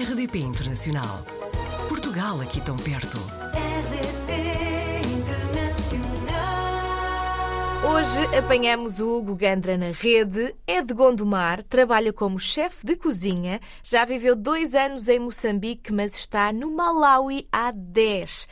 RDP Internacional. Portugal aqui tão perto. RDP Internacional. Hoje apanhamos o Hugo Gandra na rede, é de Gondomar, trabalha como chefe de cozinha, já viveu dois anos em Moçambique, mas está no Malawi há 10.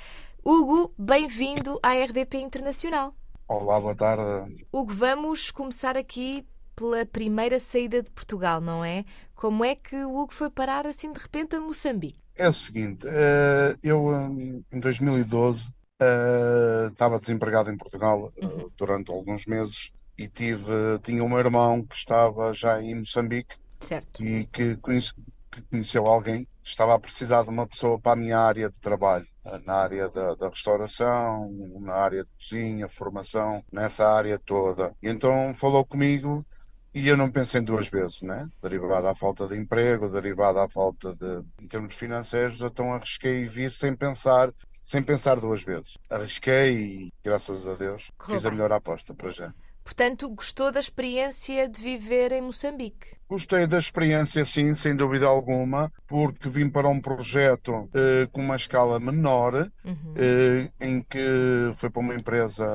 Hugo, bem-vindo à RDP Internacional. Olá, boa tarde. Hugo, vamos começar aqui pela primeira saída de Portugal, não é? Como é que o Hugo foi parar assim de repente a Moçambique? É o seguinte, eh, eu hum, em 2012 eh, estava desempregado em Portugal eh, durante alguns meses e tive, tinha um irmão que estava já em Moçambique Certo. e que, conhece- que conheceu alguém estava a precisar de uma pessoa para a minha área de trabalho, na área da, da restauração, na área de cozinha, formação, nessa área toda. E então falou comigo e eu não pensei duas vezes, né? Derivado à falta de emprego, derivado à falta de, em termos financeiros, então arrisquei vir sem pensar, sem pensar duas vezes. Arrisquei e, graças a Deus, Correu fiz a melhor aposta para já. Portanto, gostou da experiência de viver em Moçambique? Gostei da experiência, sim, sem dúvida alguma, porque vim para um projeto eh, com uma escala menor, Uhum. eh, em que foi para uma empresa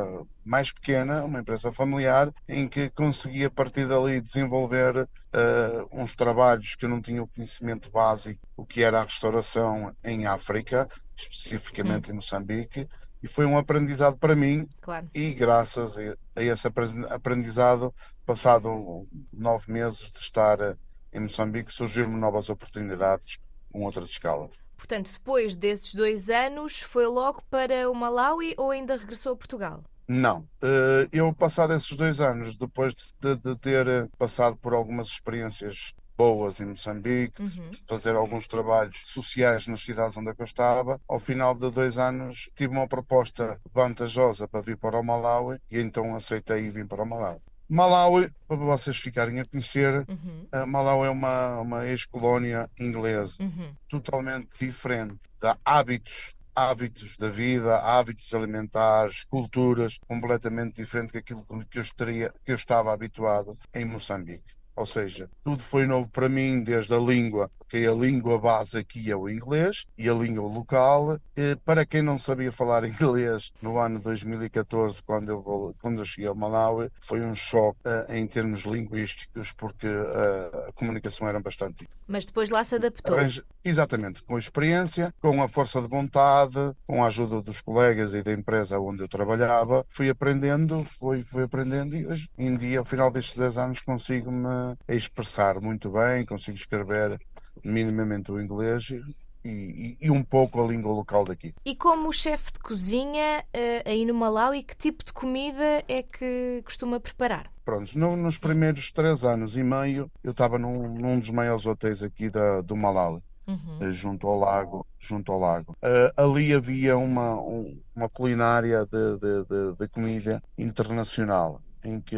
mais pequena, uma empresa familiar, em que consegui a partir dali desenvolver eh, uns trabalhos que eu não tinha o conhecimento básico, o que era a restauração em África, especificamente em Moçambique, e foi um aprendizado para mim Claro. e graças a esse apren- aprendizado, passado nove meses de estar eh, em Moçambique, surgiram-me novas oportunidades com outras escalas. Portanto, depois desses dois anos, foi logo para o Malawi ou ainda regressou a Portugal? Não, Eh, eu passado esses dois anos, depois de, de ter eh, passado por algumas experiências boas em Moçambique, Uhum. fazer alguns trabalhos sociais nas cidades onde é eu estava, ao final de dois anos tive uma proposta vantajosa para vir para o Malawi e então aceitei e vim para o Malawi. Malawi, para vocês ficarem a conhecer, Uhum. a Malawi é uma, uma ex-colónia inglesa Uhum. totalmente diferente de hábitos, hábitos da vida, hábitos alimentares, culturas completamente diferente daquilo que eu estaria, que eu estava habituado em Moçambique. Ou seja, tudo foi novo para mim, desde a língua, porque a língua base aqui é o inglês e a língua local. Eh, Para quem não sabia falar inglês no ano 2014, quando eu, vou- quando eu cheguei ao Malawi, foi um choque eh, em termos linguísticos, porque eh, a comunicação era bastante Mas depois lá se adaptou. Arranja- Exatamente, com a experiência, com a força de vontade, com a ajuda dos colegas e da empresa onde eu trabalhava, fui aprendendo, fui, fui aprendendo e hoje em dia, ao final destes 10 anos, consigo-me expressar muito bem, consigo escrever minimamente o inglês e, e- e um pouco a língua local daqui. E como chefe de cozinha, eh, aí no Malawi, que tipo de comida é que costuma preparar? Prontos, no- nos primeiros três anos e meio, eu estava num, num dos maiores hotéis aqui da, do Malawi. Uhum. eh, junto ao lago, junto ao lago. Eh, ali havia uma, um- uma culinária de, de- de- de comida internacional, em que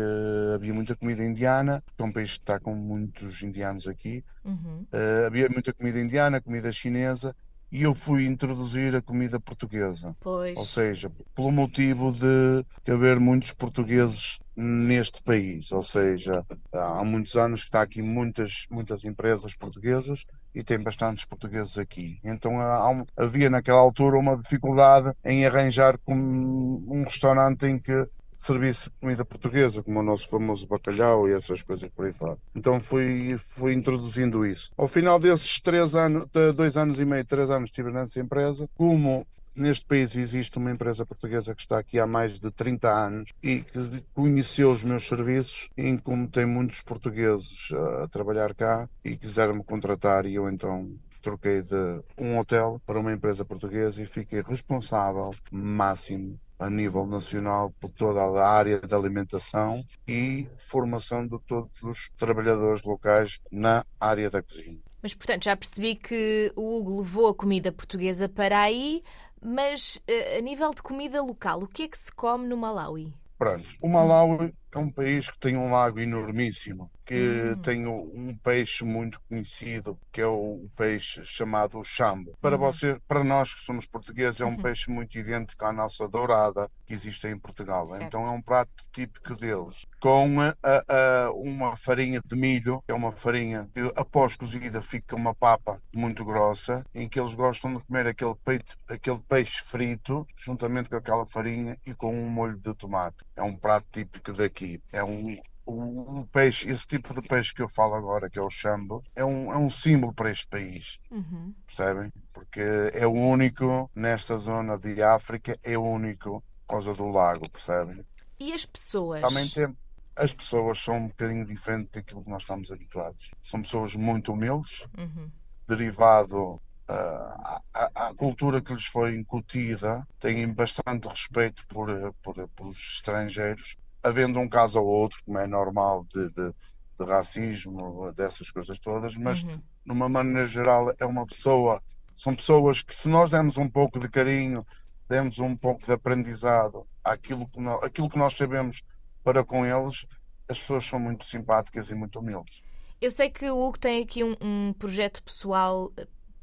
havia muita comida indiana, porque é um país que está com muitos indianos aqui. Uhum. Eh, havia muita comida indiana, comida chinesa, e eu fui introduzir a comida portuguesa. Pois. Ou seja, pelo motivo de haver muitos portugueses neste país. Ou seja, há muitos anos que está aqui muitas, muitas empresas portuguesas e tem bastantes portugueses aqui. Então há havia naquela altura uma dificuldade em arranjar um restaurante em que servisse comida portuguesa, como o nosso famoso bacalhau e essas coisas por aí fora. Então fui, fui introduzindo isso. Ao final desses três anos, de dois anos e meio, três anos estive nessa empresa, como Neste país existe uma empresa portuguesa que está aqui há mais de 30 anos e que conheceu os meus serviços, em como tem muitos portugueses a trabalhar cá e quiseram-me contratar e eu então troquei de um hotel para uma empresa portuguesa e fiquei responsável máximo a nível nacional por toda a área da alimentação e formação de todos os trabalhadores locais na área da cozinha. Mas, portanto, já percebi que o Hugo levou a comida portuguesa para aí, mas eh, a nível de comida local, o que é que se come no Malawi? Pronto, o Malawi é um país que tem um lago enormíssimo, que Hum. tem um peixe muito conhecido, que é o peixe chamado chambo. Para você, para nós que somos portugueses, é um peixe muito idêntico à nossa dourada que existe em Portugal. Certo. Então é um prato típico deles, com a- a- uma farinha de milho, que é uma farinha que após cozida fica uma papa muito grossa, em que eles gostam de comer aquele, peito, aquele peixe frito, juntamente com aquela farinha e com um molho de tomate. É um prato típico daqui. É um, o, peixe, esse tipo de peixe que eu falo agora, que é o chambo, é um, é um símbolo para este país, Uhum. percebem? Porque é o único nesta zona de África, é o único por causa do lago, percebem? E as pessoas? Também tem, as pessoas são um bocadinho diferentes daquilo que nós estamos habituados. São pessoas muito humildes, Uhum. derivado ah, à, cultura que lhes foi incutida, têm bastante respeito por, por, por os estrangeiros, havendo um caso ou outro, como é normal, de, de- de racismo, dessas coisas todas, mas Uhum. numa maneira geral é uma pessoa, são pessoas que se nós demos um pouco de carinho, demos um pouco de aprendizado àquilo que nós, aquilo que nós sabemos para com eles, as pessoas são muito simpáticas e muito humildes. Eu sei que o Hugo tem aqui um, um projeto pessoal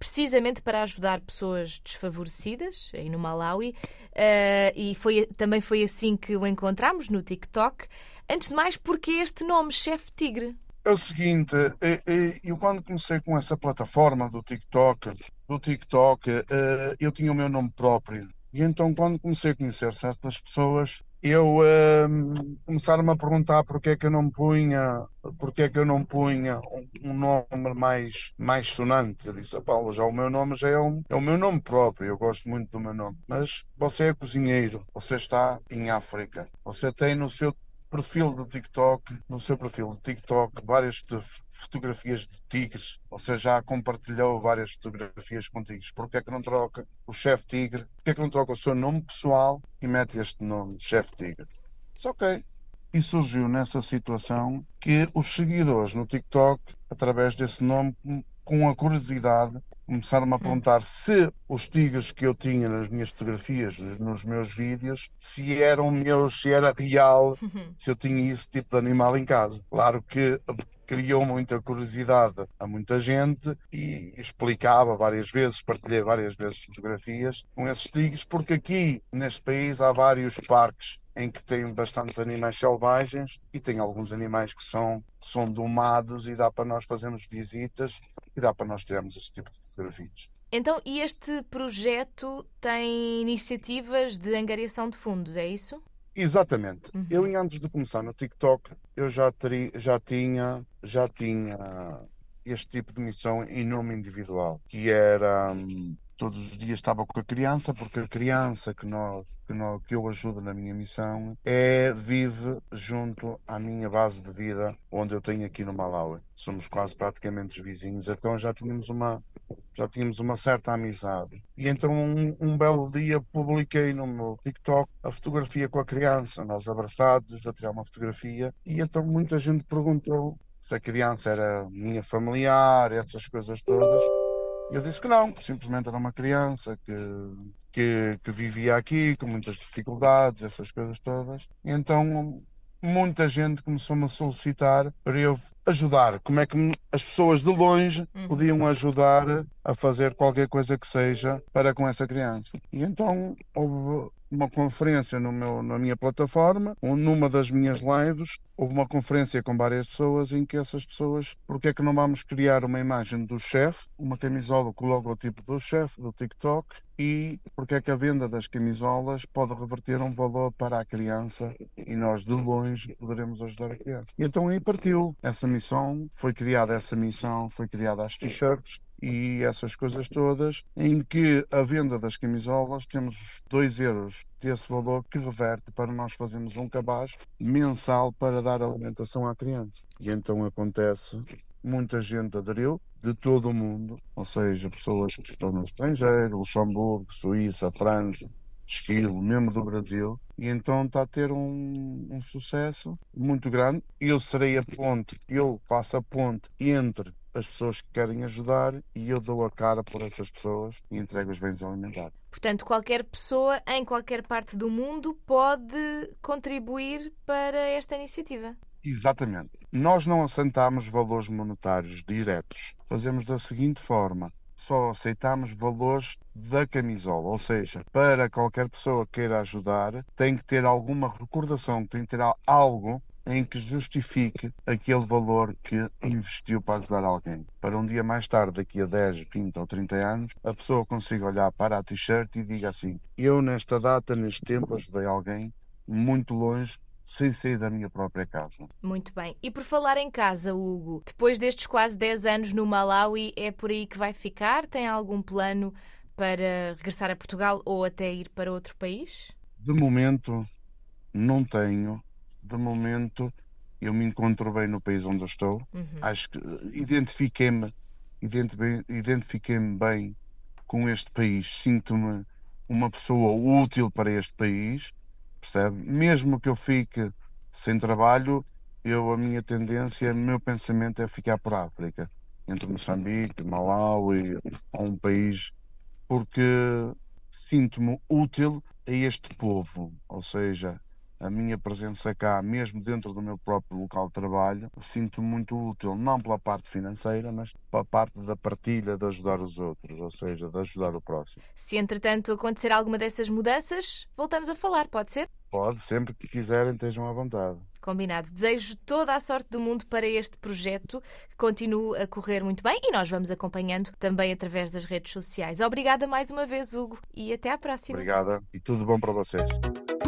precisamente para ajudar pessoas desfavorecidas aí no Malawi eh, e foi, também foi assim que o encontramos no TikTok. Antes de mais, porque este nome, Chefe Tigre? É o seguinte, eh, eh, eu quando comecei com essa plataforma do TikTok, do TikTok, eu tinha o meu nome próprio. E então quando comecei a conhecer certas pessoas, eu ehm, começaram-me a perguntar porque é que eu não punha, porque é que eu não punha um, um nome mais, mais sonante. Eu disse, "Ah, Paulo, já o meu nome já é, um, é o meu nome próprio, eu gosto muito do meu nome. Mas você é cozinheiro, você está em África, você tem no seu perfil do TikTok, no seu perfil do TikTok, várias foto- fotografias de tigres. Você já compartilhou várias fotografias com tigres. Por que é que não troca o chefe tigre? Por que é que não troca o seu nome pessoal e mete este nome, chefe tigre? Disse, ok. E surgiu nessa situação que os seguidores no TikTok, através desse nome, com- a curiosidade, começaram-me a perguntar se os tigres que eu tinha nas minhas fotografias, nos- meus vídeos, se eram meus, se era real, se eu tinha esse tipo de animal em casa. Claro que criou muita curiosidade a muita gente e explicava várias vezes, partilhei várias vezes fotografias com esses tigres, porque aqui neste país há vários parques em que tem bastantes animais selvagens e tem alguns animais que são, são domados e dá para nós fazermos visitas e dá para nós tirarmos esse tipo de fotografias. Então, e este projeto tem iniciativas de angariação de fundos, é isso? Exatamente. Uhum. Eu antes de começar no TikTok, eu já, teri, já tinha já tinha este tipo de missão em nome individual, que era hum, todos os dias estava com a criança, porque a criança que nós que, nós, que eu ajudo na minha missão é vive junto à minha base de vida, onde eu tenho aqui no Malawi. Somos quase praticamente vizinhos, então já tínhamos uma já tínhamos uma certa amizade. E então um, um belo dia publiquei no meu TikTok a fotografia com a criança, nós abraçados a tirar uma fotografia, e então muita gente perguntou se a criança era minha familiar, essas coisas todas. E eu disse que não, que simplesmente era uma criança que, que, que vivia aqui com muitas dificuldades, essas coisas todas. E então muita gente começou-me a solicitar para eu ajudar. Como é que as pessoas de longe Uhum. podiam ajudar a fazer qualquer coisa que seja para com essa criança. E então houve uma conferência no meu, na minha plataforma, um- numa das minhas lives, houve uma conferência com várias pessoas em que essas pessoas, porque é que não vamos criar uma imagem do chefe, uma camisola com o logotipo do chefe, do TikTok, e porque é que a venda das camisolas pode reverter um valor para a criança e nós de longe poderemos ajudar a criança. E então aí partiu essa missão, foi criada essa missão, foi criada as t-shirts e essas coisas todas, em que a venda das camisolas temos 2 euros desse valor que reverte para nós fazermos um cabaz mensal para dar alimentação à criança. E então acontece, muita gente aderiu, de todo o mundo, ou seja, pessoas que estão no estrangeiro, Luxemburgo, Suíça, França, Chile, mesmo do Brasil, e então está a ter um, um sucesso muito grande. Eu serei a ponte, eu faço a ponte entre as pessoas que querem ajudar e eu dou a cara por essas pessoas e entrego os bens alimentares. Portanto, qualquer pessoa em qualquer parte do mundo pode contribuir para esta iniciativa. Exatamente. Nós não assentamos valores monetários diretos. Fazemos da seguinte forma: só aceitamos valores da camisola, ou seja, para qualquer pessoa que queira ajudar, tem que ter alguma recordação, tem que ter algo em que justifique aquele valor que investiu para ajudar alguém. Para um dia mais tarde, daqui a 10, 20 ou 30 anos, a pessoa consiga olhar para a t-shirt e diga assim: Eu, nesta data, neste tempo, ajudei alguém muito longe sem sair da minha própria casa. Muito bem. E por falar em casa, Hugo, depois destes quase 10 anos no Malawi, é por aí que vai ficar? Tem algum plano para regressar a Portugal ou até ir para outro país? De momento, não tenho. De momento, eu me encontro bem no país onde eu estou. Uhum. Acho que identifiquei-me identifiquei-me bem com este país. Sinto-me uma pessoa útil para este país percebe? Mesmo que eu fique sem trabalho, eu a minha tendência, o meu pensamento é ficar por África, entre Moçambique, Malawi, ou um país, porque sinto-me útil a este povo, ou seja, a minha presença cá, mesmo dentro do meu próprio local de trabalho, sinto-me muito útil, não pela parte financeira, mas pela parte da partilha de ajudar os outros, ou seja, de ajudar o próximo. Se entretanto acontecer alguma dessas mudanças, voltamos a falar, pode ser? Pode, sempre que quiserem, estejam à vontade. Combinado. Desejo toda a sorte do mundo para este projeto, que continue a correr muito bem e nós vamos acompanhando também através das redes sociais. Obrigada mais uma vez, Hugo, e até à próxima. Obrigada e tudo bom para vocês.